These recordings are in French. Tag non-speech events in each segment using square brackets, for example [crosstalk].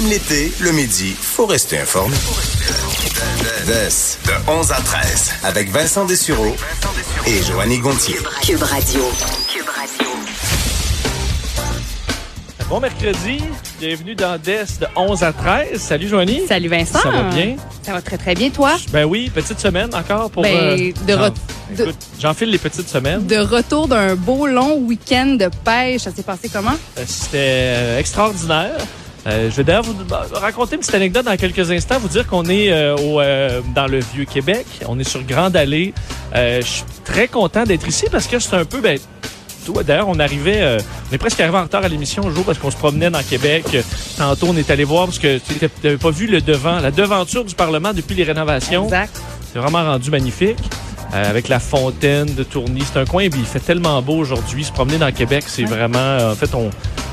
Même l'été, le midi, faut rester informé. de 11 à 13, avec Vincent Dessureau et Joanny Gontier. Cube Radio. Bon mercredi, bienvenue dans DES de 11 à 13. Salut Joanie. Salut Vincent. Ça va bien? Ça va très très bien, toi? Ben oui, petite semaine encore pour... Ben, euh, de J'enfile les petites semaines. De retour d'un beau long week-end de pêche, ça s'est passé comment? Euh, C'était euh, extraordinaire. Euh, je vais d'ailleurs vous bah, raconter une petite anecdote dans quelques instants, vous dire qu'on est euh, au, euh, dans le Vieux-Québec, on est sur Grande Allée. Je suis très content d'être ici parce que c'est un peu... Ben, D'ailleurs, on arrivait, euh, on est presque arrivé en retard à l'émission un jour parce qu'on se promenait dans Québec. Tantôt, on est allé voir parce que tu n'avais pas vu le devant, la devanture du Parlement depuis les rénovations. Exact. C'est vraiment rendu magnifique. Euh, avec la fontaine de Tourny. C'est un coin, puis il fait tellement beau aujourd'hui. Se promener dans Québec, c'est vraiment... en fait, on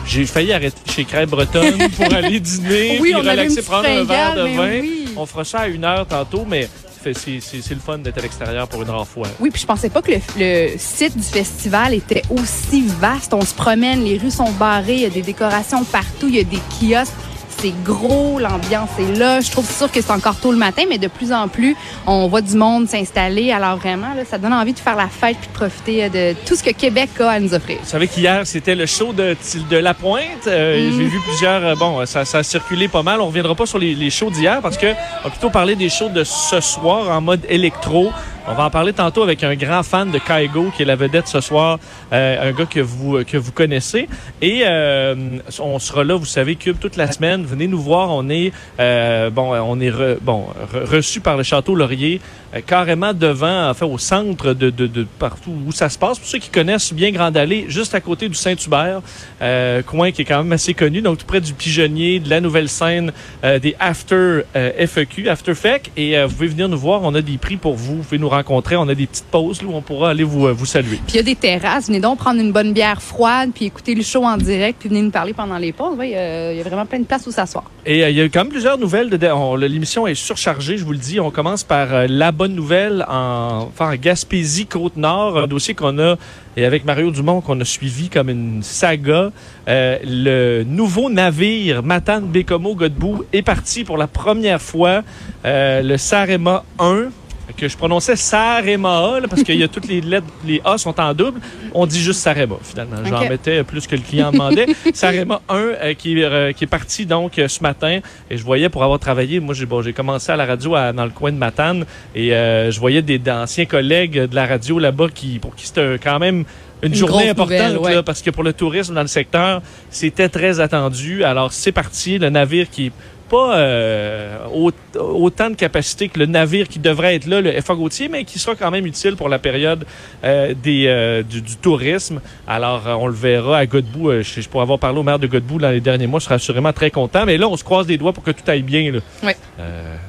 j'ai failli arrêter chez Crêpe Bretonne [laughs] pour aller dîner, Oui, puis on relaxer, prendre un verre de vin. oui. On fera ça à une heure tantôt, mais c'est le fun d'être à l'extérieur pour une rare fois. Oui, puis je pensais pas que le, le site du festival était aussi vaste. On se promène, les rues sont barrées, il y a des décorations partout, il y a des kiosques. C'est gros, l'ambiance est là. Je trouve sûr que c'est encore tôt le matin, mais de plus en plus, on voit du monde s'installer. Alors vraiment, là, ça donne envie de faire la fête puis de profiter euh, de tout ce que Québec a à nous offrir. Vous savez qu'hier, c'était le show de, de La Pointe. Euh, Mm. J'ai vu plusieurs... euh, bon, ça, ça a circulé pas mal. On reviendra pas sur les, les shows d'hier parce que on va plutôt parler des shows de ce soir en mode électro. On va en parler tantôt avec un grand fan de Kaigo qui est la vedette ce soir, euh, un gars que vous que vous connaissez. Et euh, on sera là, vous savez, Cube toute la semaine. Venez nous voir. On est euh, bon, on est re- bon re- reçu par le château Laurier, euh, carrément devant, enfin au centre de, de, de partout où ça se passe. Pour ceux qui connaissent bien Grande Allée, juste à côté du Saint-Hubert, euh, coin qui est quand même assez connu, donc tout près du Pigeonnier, de la nouvelle scène, euh, des After FEQ, After FEC. Et vous pouvez venir nous voir. On a des prix pour vous. Vous pouvez nous rencontrer. On a des petites pauses là, où on pourra aller vous, euh, vous saluer. Puis il y a des terrasses. Venez donc prendre une bonne bière froide, puis écouter le show en direct, puis venez nous parler pendant les pauses. Oui, euh, il y a vraiment plein de places où s'asseoir. Et euh, il y a eu quand même plusieurs nouvelles. de- on- L'émission est surchargée, je vous le dis. On commence par euh, la bonne nouvelle en, enfin, en Gaspésie, Côte-Nord, un dossier qu'on a, et avec Mario Dumont, qu'on a suivi comme une saga. Le nouveau navire Matane Bécomo Godbout est parti pour la première fois. Le Sarema 1 que je prononçais Sarema parce qu'il y a toutes les lettres, les A sont en double. On dit juste Sarema finalement. J'en mettais plus que le client demandait. [laughs] Sarema 1 euh, qui, est, euh, qui est parti donc euh, ce matin et je voyais pour avoir travaillé, moi j'ai bon, j'ai commencé à la radio à- dans le coin de Matane et euh, je voyais des d'anciens collègues de la radio là-bas qui pour qui c'était quand même une, Une journée importante nouvelle, ouais. là, parce que pour le tourisme dans le secteur, c'était très attendu. Alors c'est parti, le navire qui est pas euh, au- autant de capacité que le navire qui devrait être là, le FA Gautier, mais qui sera quand même utile pour la période euh, des, euh, du, du tourisme. Alors, on le verra à Godbout. Je, je pourrais avoir parlé au maire de Godbout dans les derniers mois. Je serai assurément très content. Mais là, on se croise les doigts pour que tout aille bien. Là.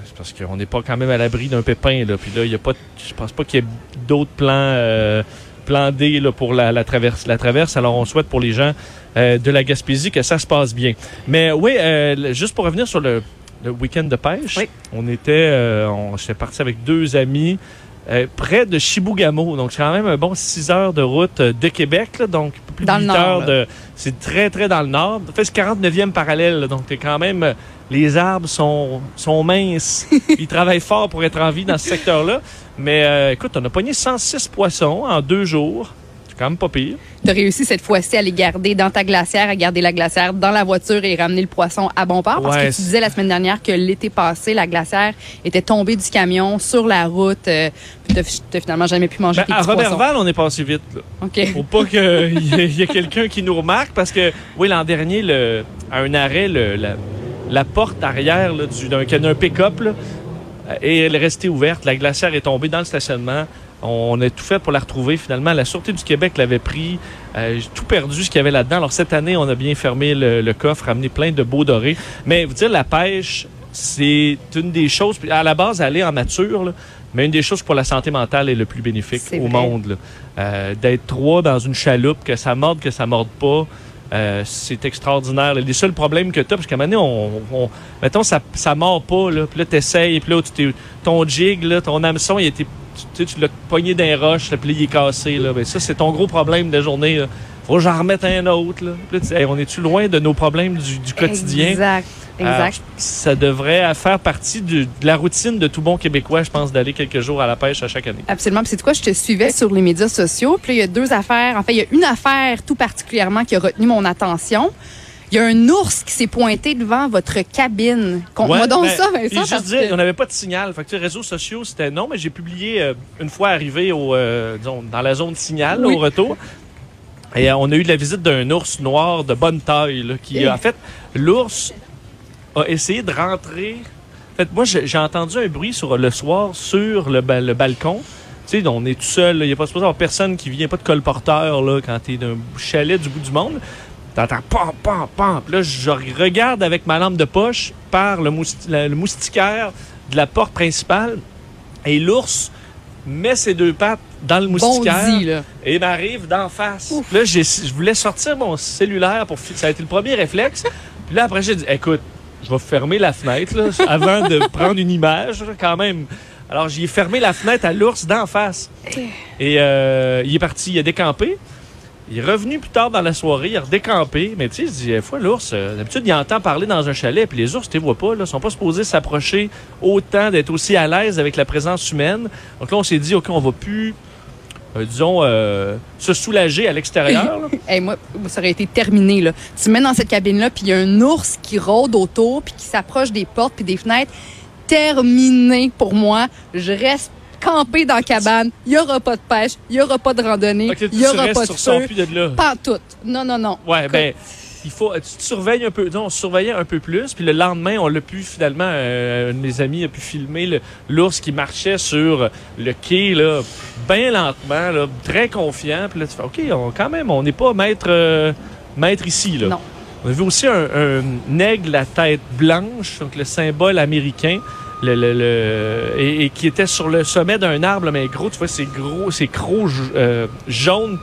C'est parce qu'on n'est pas quand même à l'abri d'un pépin. Là. Puis là, il y a pas, je pense pas qu'il y ait d'autres plans, plans D là, pour la, la, traverse, la traverse. Alors, on souhaite pour les gens euh, de la Gaspésie que ça se passe bien. Mais oui, euh, juste pour revenir sur le, le week-end de pêche, Oui. on était, euh, on, j'étais parti avec deux amis près de Chibougamau. Donc, c'est quand même un bon 6 heures de route de Québec. là. donc, plus Dans de le 8 nord, heures de... C'est très, très dans le nord. En fait, c'est 49e parallèle. là. donc, t'es quand même... Les arbres sont, sont minces. [laughs] Ils travaillent fort pour être en vie dans ce secteur-là. Mais euh, écoute, on a pogné 106 poissons en deux jours. C'est quand même pas pire. Tu as réussi cette fois-ci à les garder dans ta glacière, à garder la glacière dans la voiture et ramener le poisson à bon port. Parce Ouais, que tu disais la semaine dernière que l'été passé, la glacière était tombée du camion sur la route. Euh, t'as t'as finalement jamais pu manger Ben, à. Robertval, on est passé vite. Là. OK. Faut pas qu'il [laughs] y ait, quelqu'un qui nous remarque parce que, oui, l'an dernier, le, à un arrêt, le- la, la porte arrière du- d'un d'un pick-up, est restée ouverte. La glacière est tombée dans le stationnement. On a tout fait pour la retrouver. Finalement, la Sûreté du Québec l'avait pris. Euh, J'ai tout perdu ce qu'il y avait là-dedans. Alors, cette année, on a bien fermé le, le coffre, amené plein de beaux dorés. Mais, vous dire, la pêche, c'est une des choses, à la base, aller en nature, là, mais une des choses pour la santé mentale est le plus bénéfique au vrai. monde. là. Euh, D'être trois dans une chaloupe, que ça morde, que ça morde pas, euh, c'est extraordinaire. Les seuls problèmes que tu as, parce qu'à un moment donné, on, on- mettons, ça, ça mord pas, là, puis là, t'essayes, puis là, tu t'es- ton jig, là, ton hameçon, il était, tu, tu l'as pogné d'un roche, là, il est cassé. Là. Ben, ça, c'est ton gros problème de la journée. là. faut que j'en remette un autre. Là. Puis là, tu dis, Hey, on est-tu loin de nos problèmes du, du quotidien? Exact. Alors, Exact. ça devrait faire partie de la routine de tout bon Québécois, je pense, d'aller quelques jours à la pêche à chaque année. Absolument. Puis c'est quoi? Je te suivais sur les médias sociaux. Puis il y a deux affaires. En fait, il y a une affaire tout particulièrement qui a retenu mon attention. Il y a un ours qui s'est pointé devant votre cabine. Conte-moi donc ben, ça, Vincent. juste dire, que- on n'avait pas de signal. Fait que, tu réseaux sociaux, c'était non, mais j'ai publié euh, une fois arrivé au, euh, disons, dans la zone signal, Oui. au retour. Et euh, on a eu la visite d'un ours noir de bonne taille, là, qui, en fait, l'ours a essayé de rentrer. En fait, moi, j'ai entendu un bruit sur le soir sur le, ba- le balcon. Tu sais, on est tout seul, il n'y a pas supposé avoir personne qui vient, pas de colporteur, là, quand t'es d'un chalet du bout du monde. T'entends pam, pam, pam. Puis là, je regarde avec ma lampe de poche par le, mousti- la- le moustiquaire de la porte principale et l'ours met ses deux pattes dans le moustiquaire Bondi, là. et m'arrive d'en face. Là, je voulais sortir mon cellulaire pour ça a été le premier réflexe. Puis là après j'ai dit écoute, je vais fermer la fenêtre là, [laughs] avant de prendre une image quand même. Alors j'ai fermé la fenêtre à l'ours d'en face. Et euh, il est parti, il a décampé. Il est revenu plus tard dans la soirée, il a redécampé. Mais tu sais, je dis, des fois, l'ours, euh, d'habitude, il entend parler dans un chalet, puis les ours, tu les vois pas, là, sont pas supposés s'approcher autant, d'être aussi à l'aise avec la présence humaine. Donc là, on s'est dit, OK, on va plus, euh, disons, euh, se soulager à l'extérieur. [laughs] moi, ça aurait été terminé. Là. Tu me mets dans cette cabine-là, puis il y a un ours qui rôde autour, puis qui s'approche des portes puis des fenêtres. Terminé pour moi. Je reste campé dans la cabane. Il n'y aura pas de pêche, il n'y aura pas de randonnée, il n'y aura pas de feu. plus de là. Pas tout. Non, non, non. Ouais, Écoute, ben, il faut, tu te surveilles un peu. disons, on surveillait un peu plus. Puis le lendemain, on l'a pu finalement, euh, un de mes amis a pu filmer l'ours qui marchait sur le quai, là, bien lentement, là, très confiant. Puis là, tu fais, OK, on, quand même, on n'est pas maître, euh, maître ici, là. Non. On a vu aussi un, un aigle à tête blanche, donc le symbole américain. Le, le- le- et, qui était sur le sommet d'un arbre, là, mais gros, tu vois, c'est gros, c'est crocs euh, jaunes.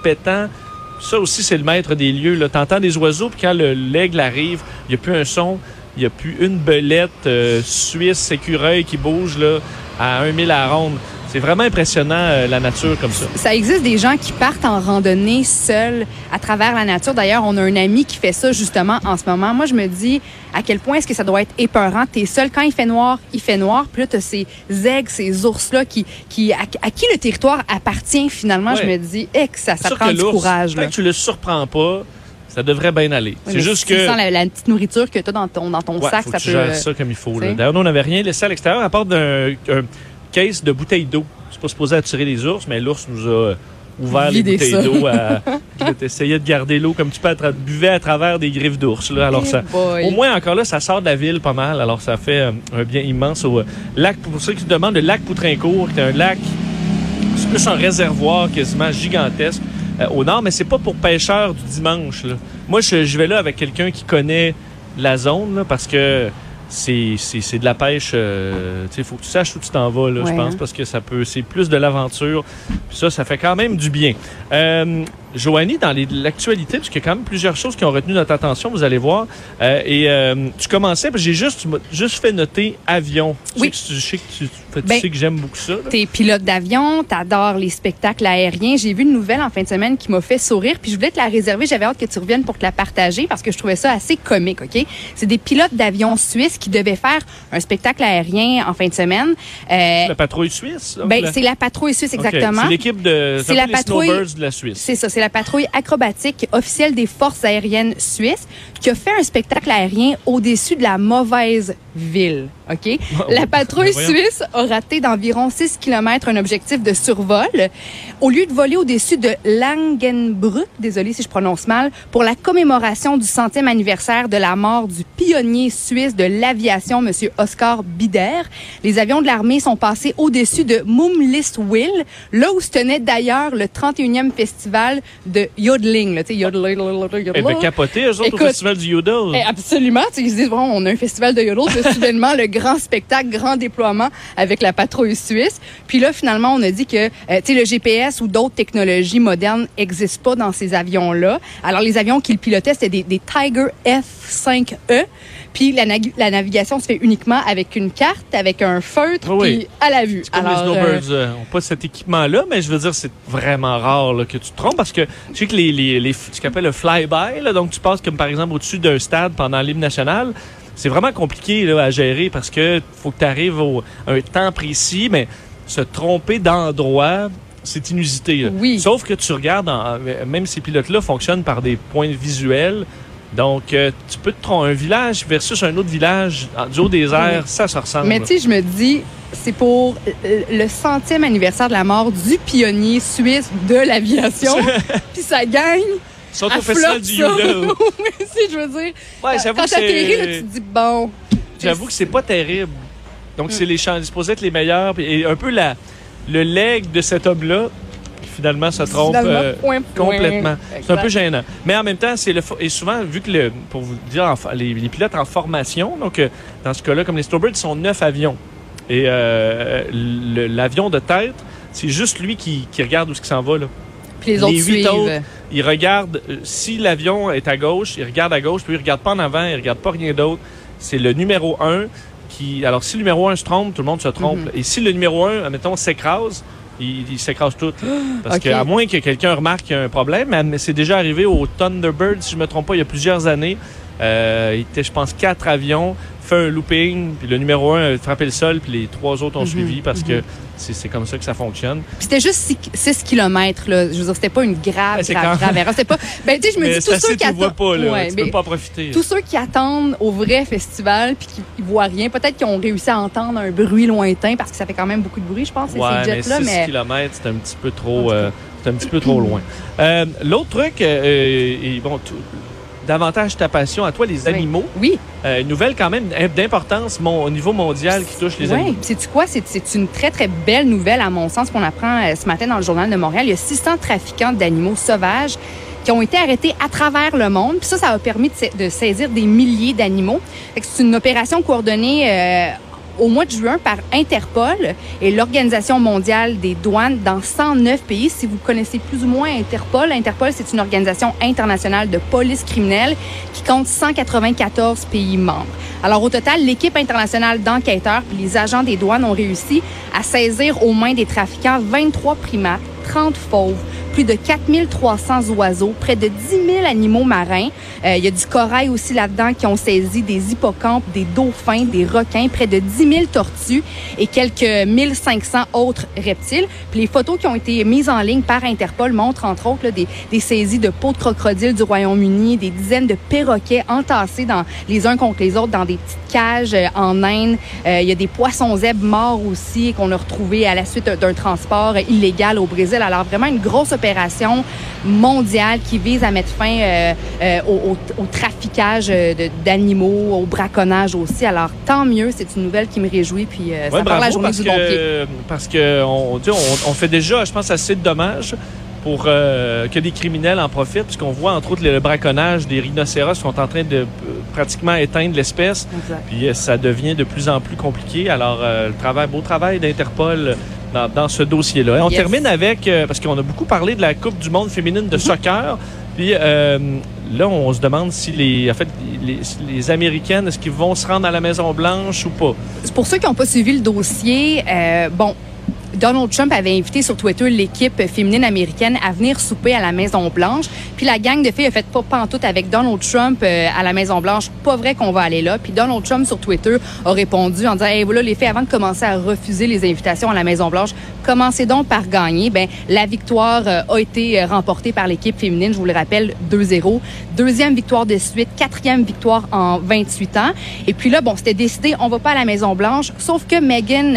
Ça aussi, c'est le maître des lieux. Tu entends des oiseaux, puis quand le- l'aigle arrive, il n'y a plus un son, il n'y a plus une belette euh, suisse écureuil qui bouge là, à 1 000 à ronde. C'est vraiment impressionnant, euh, la nature comme ça. Ça existe des gens qui partent en randonnée seuls à travers la nature. D'ailleurs, on a un ami qui fait ça justement en ce moment. Moi, je me dis à quel point est-ce que ça doit être épeurant? T'es seul quand il fait noir, il fait noir. Puis là, t'as ces aigles, ces ours-là qui, qui à, à qui le territoire appartient finalement? Ouais. Je me dis, eh, que ça, ça prend que du courage. Tant Là. que tu le surprends pas, ça devrait bien aller. Oui, c'est juste si tu que... sens la, la petite nourriture que tu as dans ton, dans ton Ouais, sac, faut ça que tu peut. gères ça comme il faut. D'ailleurs, nous, on n'avait rien laissé à l'extérieur à part d'un case de bouteilles d'eau. C'est pas supposé attirer les ours, mais l'ours nous a euh, ouvert les bouteilles d'eau. À... [laughs] essayait de garder l'eau comme tu peux, à tra- buvais à travers des griffes d'ours. là. Alors, ça, boy. au moins, encore là, ça sort de la ville pas mal. Alors, ça fait euh, un bien immense au euh, lac. Pour ceux qui se demandent, le lac Poutrincourt, qui est un lac, c'est plus un réservoir quasiment gigantesque euh, au nord, mais c'est pas pour pêcheurs du dimanche. là. Moi, je, je vais là avec quelqu'un qui connaît la zone, là, parce que c'est c'est- c'est de la pêche. euh, tu sais, faut que tu saches où tu t'en vas, là, je pense, hein. parce que ça peut, c'est plus de l'aventure. Ça, ça fait quand même du bien. Euh, Joanie, dans l'actualité, parce qu'il y a quand même plusieurs choses qui ont retenu notre attention, vous allez voir. Euh, et euh, tu commençais, j'ai juste, tu juste fait noter avion. Tu Oui. sais que- Je sais que tu, tu Ben, sais que j'aime beaucoup ça. T'es pilote d'avion, t'adores les spectacles aériens. J'ai vu une nouvelle en fin de semaine qui m'a fait sourire, puis je voulais te la réserver. J'avais hâte que tu reviennes pour te la partager parce que je trouvais ça assez comique, OK? C'est des pilotes d'avion suisses qui devaient faire un spectacle aérien en fin de semaine. Euh, La patrouille suisse? ben, c'est la patrouille suisse, exactement. C'est l'équipe de C'est la patrouille- de la Suisse. C'est ça, c'est la patrouille acrobatique officielle des forces aériennes suisses qui a fait un spectacle aérien au-dessus de la mauvaise ville. OK? La patrouille Ben suisse a raté d'environ 6 km un objectif de survol. Au lieu de voler au-dessus de Langenbrück, désolé si je prononce mal, pour la commémoration du centième anniversaire de la mort du pionnier suisse de l'aviation, M. Oscar Bider, les avions de l'armée sont passés au-dessus de Mumlistwil, là où se tenait d'ailleurs le 31e festival de yodeling. là, Tu sais, yodeling, yodeling, Eh ben, capoté, eux autres, Écoute, au Festival du Yodel. eh, absolument. Tu sais, ils se disent, bon, on a un festival de yodel, puis [laughs] soudainement, le grand spectacle, grand déploiement avec la patrouille suisse. Puis là, finalement, on a dit que, euh, tu sais, le GPS ou d'autres technologies modernes n'existent pas dans ces avions-là. Alors, les avions qu'ils pilotaient, c'était des, des Tiger F5E. Puis la, la, navigation se fait uniquement avec une carte, avec un feutre, oui, puis à la vue. Comme Alors, les Snowbirds euh, n'ont pas cet équipement-là, mais je veux dire, c'est vraiment rare là, que tu te trompes parce que tu sais que les, les, les ce qu'on appelle le fly-by, donc tu passes comme par exemple au-dessus d'un stade pendant l'hymne national, c'est vraiment compliqué là, à gérer parce que faut que tu arrives à un temps précis, mais se tromper d'endroit, c'est inusité. Oui. Sauf que tu regardes, même ces pilotes-là fonctionnent par des points visuels. Donc, euh, tu peux te tromper un village versus un autre village du haut des airs, ça, ça ressemble. Mais tu sais, je me dis, c'est pour le centième anniversaire de la mort du pionnier suisse de l'aviation. [laughs] Puis ça gagne. Ils sont au festival du Yoda. si, [laughs] je veux dire. Ouais, j'avoue Quand t'atterris, tu te dis, bon. J'avoue que c'est pas terrible. Donc, c'est les champs supposés être les meilleurs. Et un peu la, le leg de cet homme-là, finalement se trompe euh, complètement. C'est un peu gênant. Mais en même temps, c'est le et souvent vu que le pour vous dire les, pilotes en formation, donc euh, dans ce cas-là, comme les Snowbirds, sont neuf avions et euh, l'avion de tête, c'est juste lui qui, regarde où ce qui s'en va là. Puis les, autres huit autres, ils regardent si l'avion est à gauche, ils regardent à gauche, puis ils regardent pas en avant, ils regardent pas rien d'autre. C'est le numéro un qui. Alors, si le numéro un se trompe, tout le monde se trompe. Mm-hmm. Et si le numéro un, admettons, s'écrase, il, s'écrase tout. Parce qu'à moins que quelqu'un remarque qu'il y a un problème, mais c'est déjà arrivé au Thunderbird, si je ne me trompe pas, il y a plusieurs années. Euh, il était, je pense, quatre avions, fait un looping, puis le numéro un a frappé le sol, puis les trois autres ont mhm. suivi parce que mhm. c'est comme ça que ça fonctionne. Puis c'était juste 6 km, là. Je veux dire, c'était pas une grave, grave, grave erreur. C'était pas. Ben, tu sais, je me dis, tous ceux qui attendent. pas, là. tu peux pas profiter. Tous ceux qui attendent au vrai festival, puis qui voient rien, peut-être qu'ils ont réussi à entendre un bruit lointain, parce que ça fait quand même beaucoup de bruit, je pense, ouais, ces jets-là. Mais 6 km, c'est un petit peu trop. Euh, c'est un petit peu trop loin. Euh, l'autre truc, euh, et bon, tout, davantage ta passion à toi, les animaux. Oui. Euh, une nouvelle quand même d'importance au niveau mondial qui touche les animaux. Oui, sais-tu quoi? C'est une très, très belle nouvelle à mon sens qu'on apprend euh, ce matin dans le Journal de Montréal. Il y a 600 trafiquants d'animaux sauvages qui ont été arrêtés à travers le monde. Puis ça, ça a permis de, saisir des milliers d'animaux. C'est une opération coordonnée euh, au mois de juin par Interpol et l'Organisation mondiale des douanes dans 109 pays. Si vous connaissez plus ou moins Interpol, Interpol, c'est une organisation internationale de police criminelle qui compte 194 pays membres. Alors au total, l'équipe internationale d'enquêteurs et les agents des douanes ont réussi à saisir aux mains des trafiquants 23 primates, 30 fauves, plus de 4300 oiseaux, près de 10 000 animaux marins. Euh, il y a du corail aussi là-dedans qui ont saisi des hippocampes, des dauphins, des requins, près de 10 000 tortues et quelques 1500 autres reptiles. Puis les photos qui ont été mises en ligne par Interpol montrent entre autres des, des, saisies de peaux de crocodile du Royaume-Uni, des dizaines de perroquets entassés dans, les uns contre les autres dans des petites cages euh, en Inde. Euh, il y a des poissons zèbres morts aussi qu'on a retrouvés à la suite d'un transport illégal au Brésil. Alors vraiment une grosse opération opération mondiale qui vise à mettre fin euh, euh, au, traficage euh, d'animaux, au braconnage aussi. Alors, tant mieux, c'est une nouvelle qui me réjouit. Puis, ça parle la journée parce du bon pied. Parce qu'on on, on fait déjà, je pense, assez de dommages pour que des criminels en profitent, puisqu'on voit entre autres le braconnage des rhinocéros qui sont en train de pratiquement éteindre l'espèce. Puis ça devient de plus en plus compliqué. Alors, le travail, beau travail d'Interpol dans, ce dossier-là. On termine avec, euh, parce qu'on a beaucoup parlé de la Coupe du monde féminine de mhm. soccer. Puis euh, là, on se demande si les, en fait, les, Américaines, est-ce qu'ils vont se rendre à la Maison-Blanche ou pas? Pour ceux qui n'ont pas suivi le dossier, euh, bon, Donald Trump avait invité sur Twitter l'équipe féminine américaine à venir souper à la Maison Blanche. Puis la gang de filles a fait pas pantoute avec Donald Trump euh, à la Maison Blanche. Pas vrai qu'on va aller là. Puis Donald Trump sur Twitter a répondu en disant "Hey voilà les filles avant de commencer à refuser les invitations à la Maison Blanche, commencez donc par gagner." Ben la victoire euh, a été euh, remportée par l'équipe féminine, je vous le rappelle, 2-0. Deuxième victoire de suite, quatrième victoire en 28 ans. Et puis là bon, c'était décidé, on va pas à la Maison Blanche, sauf que Megan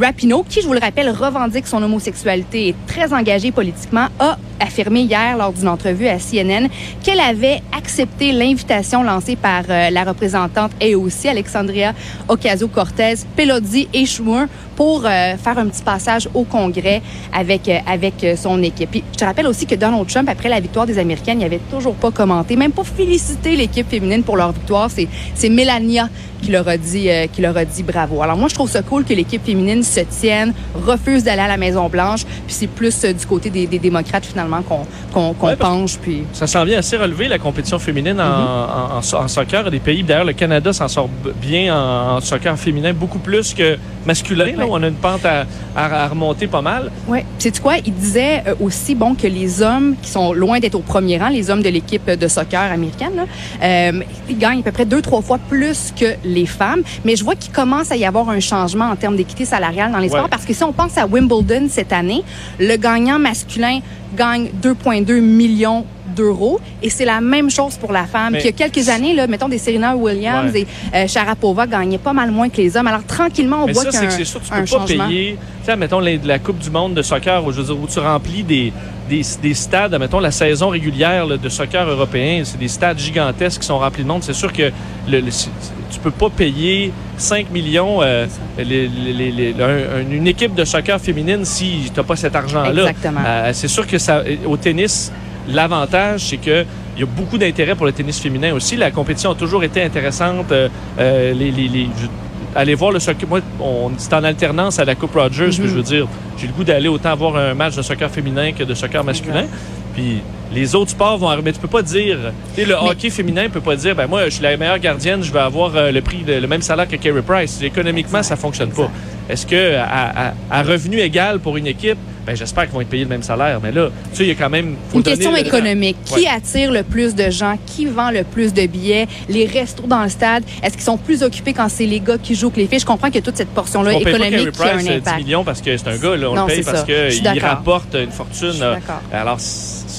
Rapinoe, qui, je vous le rappelle, revendique son homosexualité et est très engagé politiquement, a affirmé hier lors d'une entrevue à CNN qu'elle avait accepté l'invitation lancée par euh, la représentante et aussi Alexandria Ocasio-Cortez, Pelosi et Schumer pour euh, faire un petit passage au Congrès avec, euh, avec euh, son équipe. Puis, je te rappelle aussi que Donald Trump, après la victoire des Américaines, il avait toujours pas commenté, même pas félicité l'équipe féminine pour leur victoire. C'est, c'est Melania qui leur a dit euh, qui leur a dit bravo. Alors moi je trouve ça cool que l'équipe féminine se tienne, refuse d'aller à la Maison Blanche, puis c'est plus euh, du côté des, des démocrates finalement qu'on qu'on, Ouais, penche puis Ça s'en vient assez relevé, la compétition féminine en, en- en so- en soccer. Des pays, d'ailleurs, le Canada s'en sort bien en, en soccer féminin, beaucoup plus que masculin. Là, on a une pente à, à- à remonter pas mal. Ouais. C'est quoi? Il disait euh, aussi bon que les hommes qui sont loin d'être au premier rang, les hommes de l'équipe de soccer américaine, là, euh, ils gagnent à peu près deux trois fois plus que les femmes. Mais je vois qu'il commence à y avoir un changement en termes d'équité salariale dans les sports parce que si on pense à Wimbledon cette année, le gagnant masculin gagne 2,2 millions d'euros et c'est la même chose pour la femme. Mais- Puis il y a quelques années, là, mettons des Serena Williams Ouais. et euh, Sharapova gagnaient pas mal moins que les hommes. Alors tranquillement, on Mais voit y c'est sûr, tu peux pas changement. payer. Tu mettons, la, la Coupe du Monde de soccer, où, je veux dire, où tu remplis des, des, des stades, mettons, la saison régulière là, de soccer européen, c'est des stades gigantesques qui sont remplis de monde. C'est sûr que le, le- c'est- tu peux pas payer 5 millions euh, les- les- les- les- un- une équipe de soccer féminine si tu n'as pas cet argent-là. Exactement. Euh, c'est sûr que ça, au tennis, l'avantage, c'est que il y a beaucoup d'intérêt pour le tennis féminin aussi. La compétition a toujours été intéressante. Euh, euh, les, les, les- je- allez voir le soccer. Moi, on c'est en alternance à la Coupe Rogers. puis je veux dire, j'ai le goût d'aller autant voir un match de soccer féminin que de soccer masculin. Puis les autres sports vont arriver. Mais tu peux pas dire. Tu sais, le hockey féminin peut pas dire, ben moi, je suis la meilleure gardienne, je vais avoir euh, le prix, de- le même salaire que Carey Price. Économiquement, ça fonctionne pas. Est-ce que à, à- à revenu égal pour une équipe, ben j'espère qu'ils vont être payés le même salaire. Mais là, tu sais, il y a quand même. faut Une question économique. Qui Ouais. attire le plus de gens? Qui vend le plus de billets? Les restos dans le stade, est-ce qu'ils sont plus occupés quand c'est les gars qui jouent que les filles? Je comprends que toute cette portion-là On paye pas économique qui a un Price euh, 10 impact. millions parce que c'est un gars, là, on Non, le paye parce qu'il rapporte une fortune. Euh. Alors,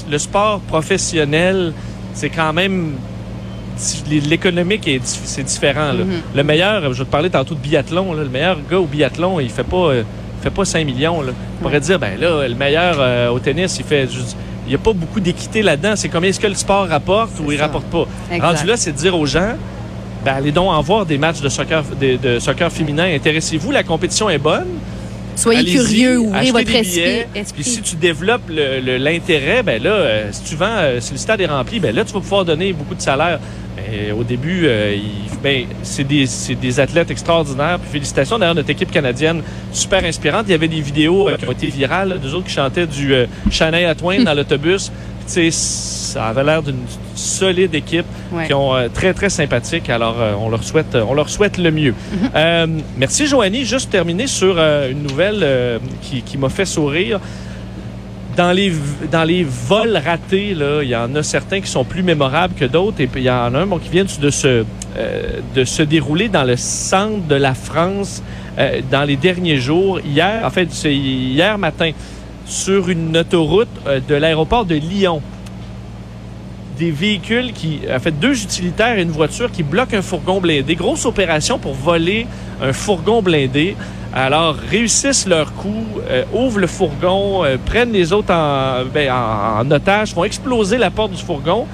le sport professionnel, c'est quand même. L'économique, est c'est différent. là. Mm-hmm. Le meilleur, je vais te parler tantôt de biathlon, là, le meilleur gars au biathlon, il fait pas, euh, fait pas 5 millions. Là. On pourrait dire, ben là, le meilleur euh, au tennis, il fait. juste- Il n'y a pas beaucoup d'équité là-dedans. C'est combien est-ce que le sport rapporte ou il ça. rapporte pas? Exact. Rendu là, c'est de dire aux gens, ben, allez donc en voir des matchs de soccer, de, de soccer féminin. Intéressez-vous, la compétition est bonne. Soyez curieux, ouvrez votre des esprit. billets, esprit. Puis si tu développes l'intérêt, ben là, euh, si tu vends, euh, si le stade est rempli, ben là, tu vas pouvoir donner beaucoup de salaire. Mais au début, euh, il- ben, c'est des, c'est des athlètes extraordinaires. Puis félicitations d'ailleurs notre équipe canadienne, super inspirante. Il y avait des vidéos euh, qui ont été virales, d'eux autres qui chantaient du euh, Shania Twain dans l'autobus. Ça avait l'air d'une solide équipe Ouais. qui ont euh, très très sympathique. Alors euh, on leur souhaite euh, on leur souhaite le mieux. Euh, merci Joanie. Juste terminer sur euh, une nouvelle euh, qui, qui m'a fait sourire. Dans les dans les vols ratés là, il y en a certains qui sont plus mémorables que d'autres et puis il y en a un bon, qui vient de se euh, de se dérouler dans le centre de la France euh, dans les derniers jours. Hier, en fait, c'est hier matin sur une autoroute euh, de l'aéroport de Lyon des véhicules qui, en fait, deux utilitaires et une voiture qui bloquent un fourgon blindé. Grosse opération pour voler un fourgon blindé. Alors, réussissent leur coup, euh, ouvrent le fourgon, euh, prennent les autres en, ben, en, en otage, font exploser la porte du fourgon.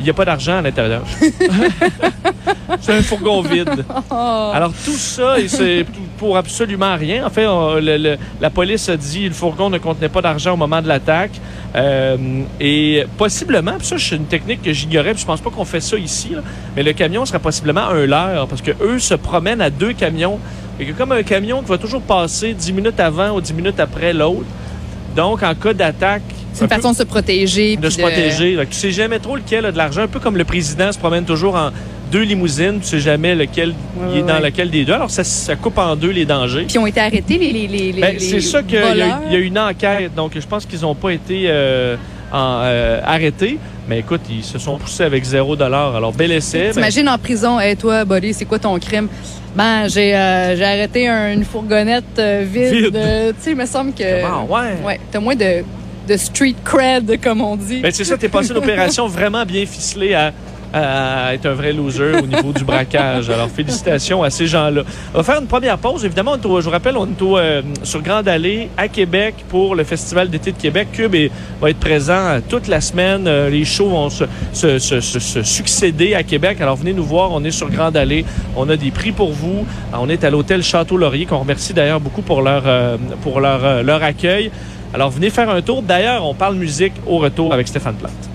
Il n'y a pas d'argent à l'intérieur. [laughs] c'est un fourgon vide. Alors, tout ça, c'est pour absolument rien. En fait, on- le- le- la police a dit que le fourgon ne contenait pas d'argent au moment de l'attaque. Euh, et possiblement, ça, c'est une technique que j'ignorais, puis je pense pas qu'on fait ça ici, là, mais le camion serait possiblement un leurre, parce que eux se promènent à deux camions. Et que comme un camion qui va toujours passer 10 minutes avant ou 10 minutes après l'autre. Donc, en cas d'attaque, C'est une un façon de se protéger. de se protéger. Que tu sais jamais trop lequel a de l'argent. Un peu comme le président se promène toujours en deux limousines. Tu sais jamais lequel il est dans ouais. lequel des deux. Alors, ça, ça coupe en deux les dangers. Puis ils ont été arrêtés, les, les, les, Ben, les c'est ça qu'il y, y a une enquête. Donc, je pense qu'ils n'ont pas été euh, en, euh, arrêtés. Mais écoute, ils se sont poussés avec zéro dollar. Alors, bel essai. Ben, T'imagines en prison, hey, toi, Buddy, c'est quoi ton crime? Ben, j'ai euh, j'ai arrêté un- une fourgonnette euh, vide. Vide. euh, tu sais, il me semble que. Ah, ouais. Ouais, t'as moins de, de street cred, comme on dit. Ben, c'est ça, t'es passé l'opération [laughs] vraiment bien ficelée à à être un vrai loser au niveau du braquage. Alors, félicitations à ces gens-là. On va faire une première pause. Évidemment, on au- je vous rappelle, on est au, euh, sur Grande Allée à Québec pour le Festival d'été de Québec. Cube est- va être présent euh, toute la semaine. Euh, les shows vont se, se- se- se- succéder à Québec. Alors, venez nous voir. On est sur Grande Allée. On a des prix pour vous. Euh, On est à l'hôtel Château-Laurier, qu'on remercie d'ailleurs beaucoup pour leur, euh, pour leur, leur accueil. Alors, venez faire un tour. D'ailleurs, on parle musique au retour avec Stéphane Plante.